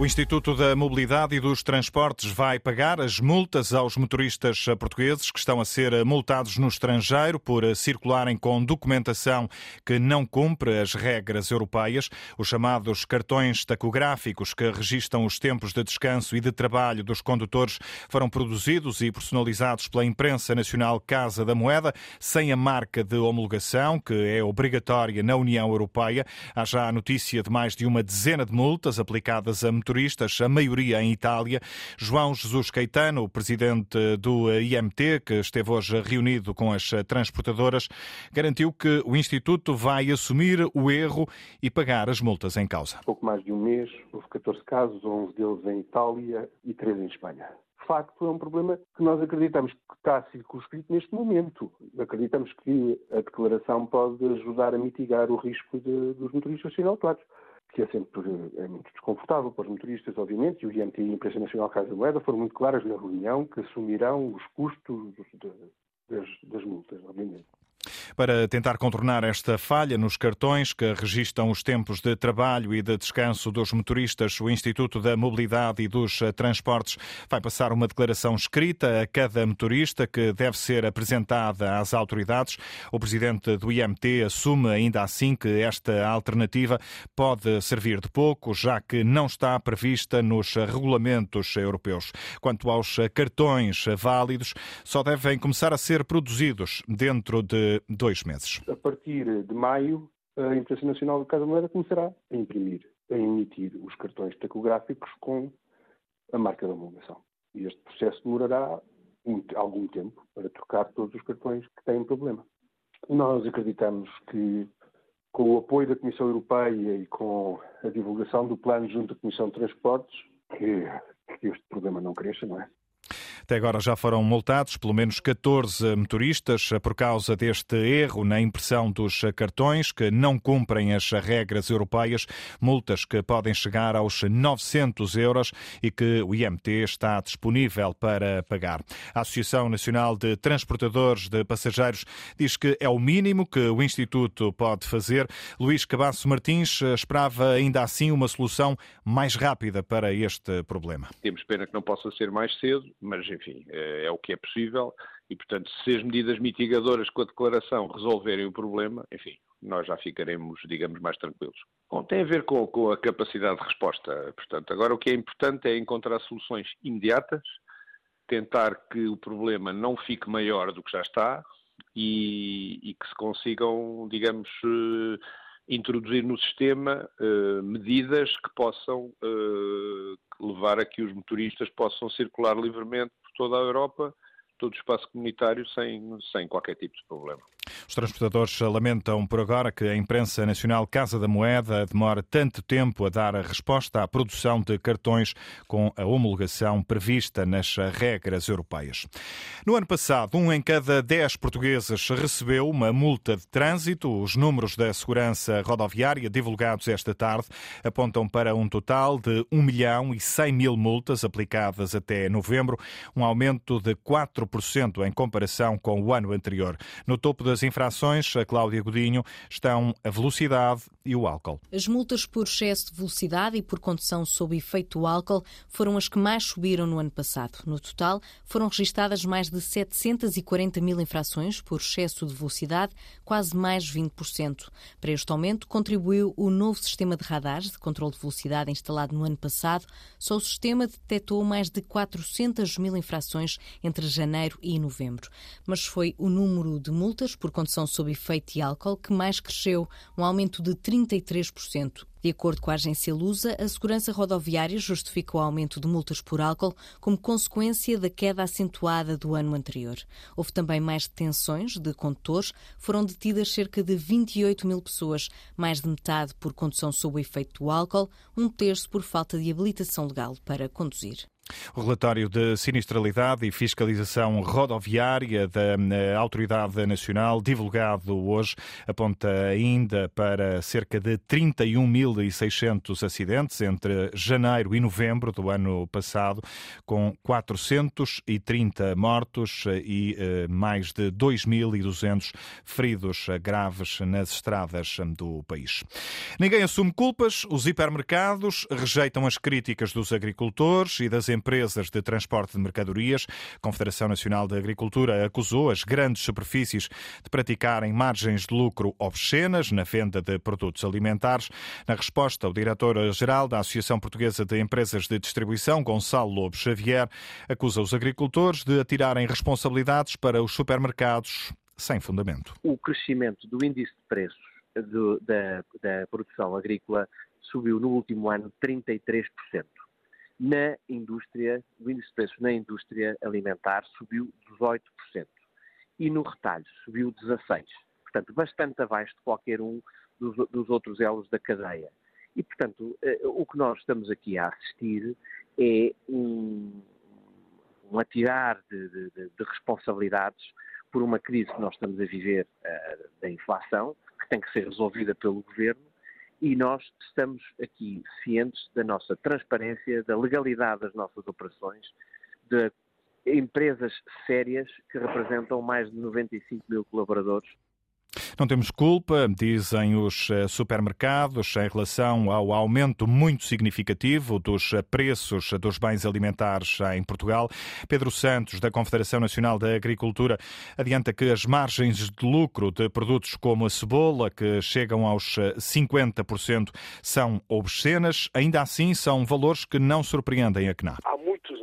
O Instituto da Mobilidade e dos Transportes vai pagar as multas aos motoristas portugueses que estão a ser multados no estrangeiro por circularem com documentação que não cumpre as regras europeias. Os chamados cartões tacográficos que registram os tempos de descanso e de trabalho dos condutores foram produzidos e personalizados pela imprensa nacional Casa da Moeda, sem a marca de homologação, que é obrigatória na União Europeia. Há já a notícia de mais de uma dezena de multas aplicadas a motoristas turistas, a maioria em Itália. João Jesus Caetano, presidente do IMT, que esteve hoje reunido com as transportadoras, garantiu que o Instituto vai assumir o erro e pagar as multas em causa. Pouco mais de um mês, houve 14 casos, 11 deles em Itália e 3 em Espanha de facto é um problema que nós acreditamos que está circunscrito neste momento. Acreditamos que a declaração pode ajudar a mitigar o risco de, dos motoristas serem autuados que é sempre é muito desconfortável para os motoristas, obviamente, e o IMT e a Imprensa Nacional Casa da Moeda foram muito claras na reunião que assumirão os custos das, das multas, obviamente. Para tentar contornar esta falha nos cartões que registram os tempos de trabalho e de descanso dos motoristas, o Instituto da Mobilidade e dos Transportes vai passar uma declaração escrita a cada motorista que deve ser apresentada às autoridades. O presidente do IMT assume ainda assim que esta alternativa pode servir de pouco, já que não está prevista nos regulamentos europeus. Quanto aos cartões válidos, só devem começar a ser produzidos dentro de dois meses. A partir de maio, a Imprensa Nacional de Casa Moeda começará a imprimir, a emitir os cartões tacográficos com a marca da homologação. E este processo demorará algum tempo para trocar todos os cartões que têm problema. Nós acreditamos que, com o apoio da Comissão Europeia e com a divulgação do plano junto à Comissão de Transportes, que, que este problema não cresça, não é? Até agora já foram multados pelo menos 14 motoristas por causa deste erro na impressão dos cartões que não cumprem as regras europeias, multas que podem chegar aos 900 euros e que o IMT está disponível para pagar. A Associação Nacional de Transportadores de Passageiros diz que é o mínimo que o Instituto pode fazer. Luís Cabasso Martins esperava ainda assim uma solução mais rápida para este problema. Temos pena que não possa ser mais cedo, mas é, é o que é possível e, portanto, se as medidas mitigadoras com a declaração resolverem o problema, enfim, nós já ficaremos, digamos, mais tranquilos. Bom, tem a ver com, com, a capacidade de resposta. Portanto, agora o que é importante é encontrar soluções imediatas, tentar que o problema não fique maior do que já está e, e que se consigam, digamos, eh, introduzir no sistema uh, medidas que possam uh, levar a que os motoristas possam circular livremente toda a Europa todo o espaço comunitário sem, sem qualquer tipo de problema. Os transportadores lamentam por agora que a imprensa nacional Casa da Moeda demora tanto tempo a dar a resposta à produção de cartões com a homologação prevista nas regras europeias. No ano passado, um em cada dez portugueses recebeu uma multa de trânsito. Os números da segurança rodoviária divulgados esta tarde apontam para um total de 1 milhão e 100 mil multas aplicadas até novembro, um aumento de 4 em comparação com o ano anterior. No topo das a Cláudia Godinho, estão a velocidade e o álcool. As multas por excesso de velocidade e por condução sob efeito do álcool foram as que mais subiram no ano passado. No total, foram registadas mais de 740 mil infrações por excesso de velocidade, quase mais 20%. Para este aumento contribuiu o novo sistema de radares de controle de velocidade instalado no ano passado. Só o sistema detectou mais de 400 mil infrações entre janeiro e novembro. Mas foi o número de multas por condução sob efeito de álcool que mais cresceu, um aumento de 33%. De acordo com a agência Lusa, a segurança rodoviária justifica o aumento de multas por álcool como consequência da queda acentuada do ano anterior. Houve também mais detenções de condutores, foram detidas cerca de 28 mil pessoas, mais de metade por condução sob o efeito do álcool, um terço por falta de habilitação legal para conduzir. O relatório de sinistralidade e fiscalização rodoviária da eh, Autoridade Nacional, divulgado hoje, aponta ainda para cerca de 31.600 acidentes entre janeiro e novembro do ano passado, com 430 mortos e eh, mais de 2.200 feridos graves nas estradas do país. Ninguém assume culpas, os hipermercados rejeitam as críticas dos agricultores e das empresas empresas de transporte de mercadorias. A Confederação Nacional de Agricultura acusou as grandes superfícies de praticarem margens de lucro obscenas na venda de produtos alimentares. Na resposta, o diretor-geral da Associação Portuguesa de Empresas de Distribuição, Gonçalo Lobo Xavier, acusa os agricultores de atirarem responsabilidades para os supermercados sem fundamento. O crescimento do índice de preços da, da produção agrícola subiu no último ano 33% na indústria, o índice de preços na indústria alimentar subiu 18% e no retalho subiu 16%. Portanto, bastante abaixo de qualquer um dos, dos outros elos da cadeia. E, portanto, eh, o que nós estamos aqui a assistir é um, um atirar de, de, de, responsabilidades por uma crise que nós estamos a viver uh, da inflação, que tem que ser resolvida pelo governo, e nós estamos aqui cientes da nossa transparência, da legalidade das nossas operações, de empresas sérias que representam mais de 95 mil colaboradores não temos culpa, dizem os eh, supermercados, em relação ao aumento muito significativo dos eh, preços dos bens alimentares em Portugal. Pedro Santos, da Confederação Nacional da Agricultura, adianta que as margens de lucro de produtos como a cebola, que chegam aos 50%, eh, são obscenas. Ainda assim, são valores que não surpreendem a CNA.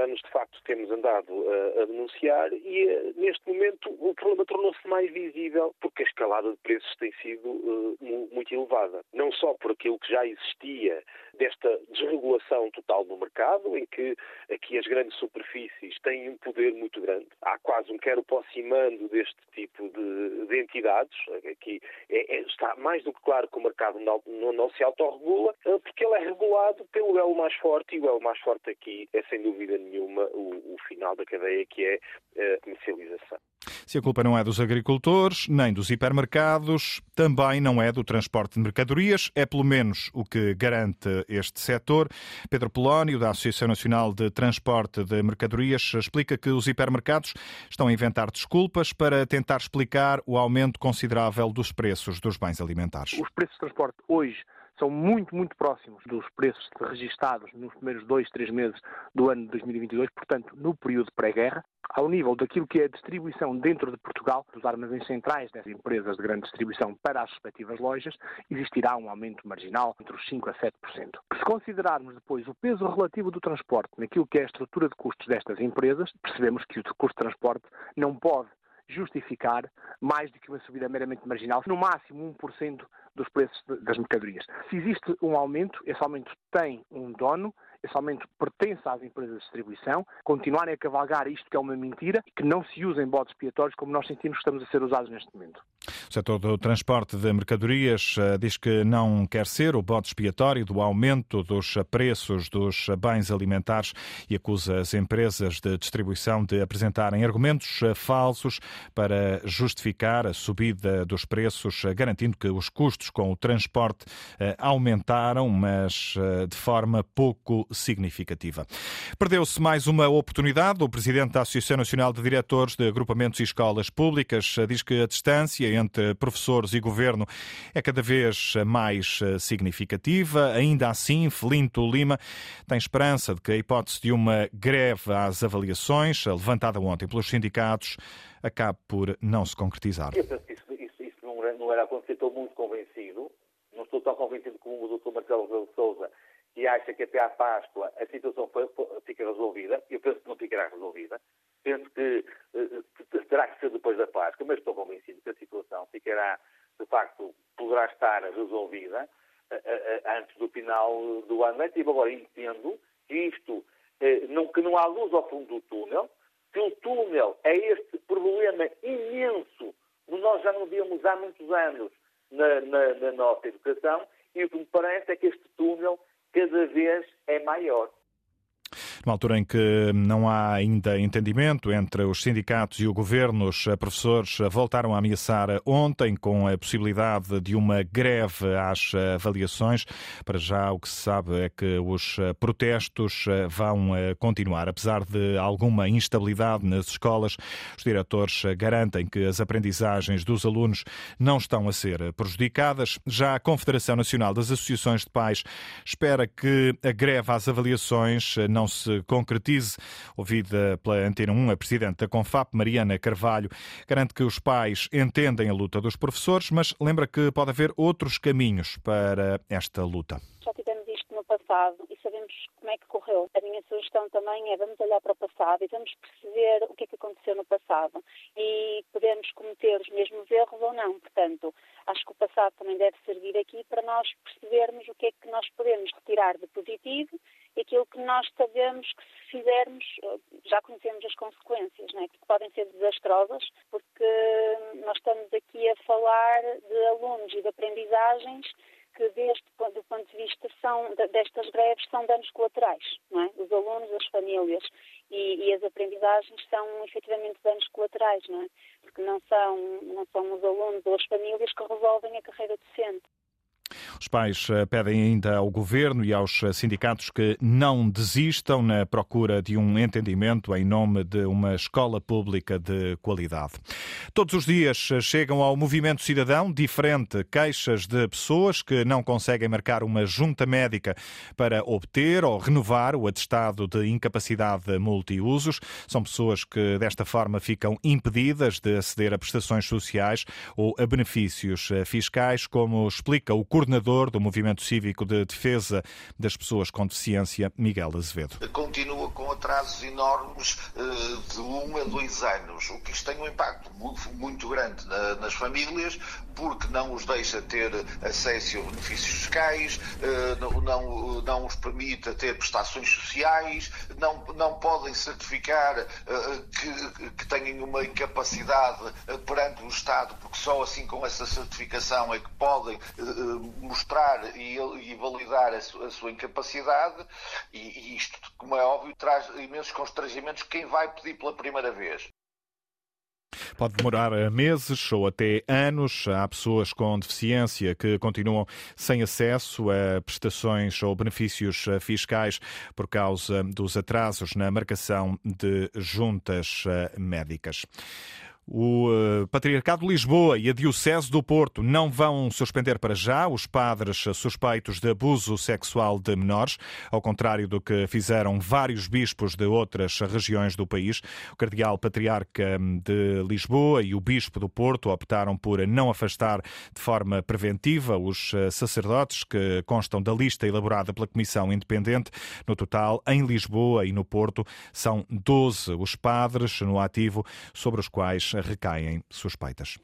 Anos, de facto, temos andado a, a denunciar e, neste momento, o problema tornou-se mais visível porque a escalada de preços tem sido uh, muito elevada. Não só por aquilo que já existia desta desregulação total do mercado, em que aqui as grandes superfícies têm um poder muito grande. Há quase um quero mando deste tipo de, de entidades. Aqui é, é, está mais do que claro que o mercado não, não, não se autorregula, eh, porque ele é regulado pelo elo mais forte, e o elo mais forte aqui é, sem dúvida nenhuma, o, o final da cadeia, que é a comercialização. Se a culpa não é dos agricultores, nem dos hipermercados, também não é do transporte de mercadorias, é pelo menos o que garante este setor. Pedro Polónio, da Associação Nacional de Transporte de Mercadorias, explica que os hipermercados estão a inventar desculpas para tentar explicar o aumento considerável dos preços dos bens alimentares. Os preços de transporte hoje são muito, muito próximos dos preços registados nos primeiros dois, três meses do ano de 2022, portanto, no período pré-guerra, ao nível daquilo que é a distribuição dentro de Portugal, dos armazéns centrais das empresas de grande distribuição para as respectivas lojas, existirá um aumento marginal entre os 5% a 7%. Se considerarmos depois o peso relativo do transporte naquilo que é a estrutura de custos destas empresas, percebemos que o custo de transporte não pode justificar mais do que uma subida meramente marginal, no máximo 1% dos preços das mercadorias. Se existe um aumento, esse aumento tem um dono, esse aumento pertence às empresas de distribuição, continuarem a cavalgar isto que é uma mentira e que não se usem bodes expiatórios como nós sentimos que estamos a ser usados neste momento. O setor do transporte de mercadorias eh, diz que não quer ser o bode expiatório do aumento dos preços dos bens alimentares e acusa as empresas de distribuição de apresentarem argumentos eh, falsos para justificar a subida dos preços, eh, garantindo que os custos com o transporte aumentaram, mas de forma pouco significativa. Perdeu-se mais uma oportunidade. O presidente da Associação Nacional de Diretores de Agrupamentos e Escolas Públicas diz que a distância entre professores e governo é cada vez mais significativa. Ainda assim, Felinto Lima tem esperança de que a hipótese de uma greve às avaliações, levantada ontem pelos sindicatos, acabe por não se concretizar. Isso, não, era acontecer. Estou muito convencido. Não estou tão convencido como o Dr. Marcelo Souza e acha que até à Páscoa a situação foi, fica resolvida. Eu penso que não ficará resolvida. Penso que uh, terá que ser depois da Páscoa, mas estou convencido que a situação ficará, de facto, poderá estar resolvida uh, uh, antes do final do ano letivo. Agora, entendo que isto, não, que não há luz ao fundo do túnel, que o túnel é este problema imenso que nós já não víamos há muitos anos na, na, na nossa educação, e o que me parece é que este túnel cada vez é maior. Numa altura em que não há ainda entendimento entre os sindicatos e o governo, os professores voltaram a ameaçar ontem com a possibilidade de uma greve às avaliações. Para já, o que se sabe é que os protestos vão continuar. Apesar de alguma instabilidade nas escolas, os diretores garantem que as aprendizagens dos alunos não estão a ser prejudicadas. Já a Confederação Nacional das Associações de Pais espera que a greve às avaliações não se concretize. Ouvida pela Antena 1, a presidente da Confap, Mariana Carvalho, garante que os pais entendem a luta dos professores, mas lembra que pode haver outros caminhos para esta luta. Já tivemos isto no passado e sabemos como é que correu. A minha sugestão também é vamos olhar para o passado e vamos perceber o que é que aconteceu no passado e podemos cometer os mesmos erros ou não. Portanto, acho que o passado também deve servir aqui para nós percebermos o que é que nós podemos retirar de positivo aquilo que nós sabemos que se fizermos já conhecemos as consequências, não é? que podem ser desastrosas, porque nós estamos aqui a falar de alunos e de aprendizagens que deste do ponto de vista são, destas greves são danos colaterais, não é? Os alunos, as famílias e, e, as aprendizagens são efetivamente danos colaterais, não é? Porque não são, não são os alunos ou as famílias que resolvem a carreira docente. Pais eh, pedem ainda ao governo e aos eh, sindicatos que não desistam na procura de um entendimento em nome de uma escola pública de qualidade. Todos os dias eh, chegam ao movimento cidadão diferente queixas de pessoas que não conseguem marcar uma junta médica para obter ou renovar o atestado de incapacidade multiusos. São pessoas que desta forma ficam impedidas de aceder a prestações sociais ou a benefícios fiscais, como explica o coordenador do Movimento Cívico de Defesa das Pessoas com Deficiência, Miguel Azevedo. Continua com atrasos enormes eh, de um a dois anos, o que isto tem um impacto muito grande nas famílias, porque não os deixa ter acesso a benefícios fiscais, eh, não, não, os permite ter prestações sociais, não, não podem certificar eh, que, que tenham uma incapacidade perante o Estado, porque só assim com essa certificação é que podem mostrar e, validar a, su, a, sua incapacidade e isto, como é óbvio, traz imensos constrangimentos quem vai pedir pela primeira vez. Pode demorar meses ou até anos. Há pessoas com deficiência que continuam sem acesso a prestações ou benefícios fiscais por causa dos atrasos na marcação de juntas médicas. O uh, Patriarcado de Lisboa e a Diocese do Porto não vão suspender para já os padres suspeitos de abuso sexual de menores, ao contrário do que fizeram vários bispos de outras regiões do país. O Cardeal Patriarca de Lisboa e o Bispo do Porto optaram por não afastar de forma preventiva os eh, sacerdotes que constam da lista elaborada pela Comissão Independente. No total, em Lisboa e no Porto, são 12 os padres no ativo sobre os quais recaem suspeitas.